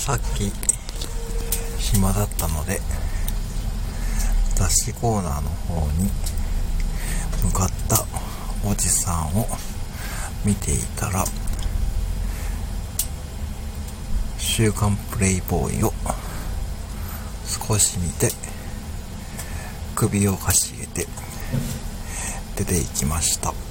さっき暇だったので雑誌コーナーの方に向かったおじさんを見ていたら「週刊プレイボーイ」を少し見て首をかしげて出ていきました。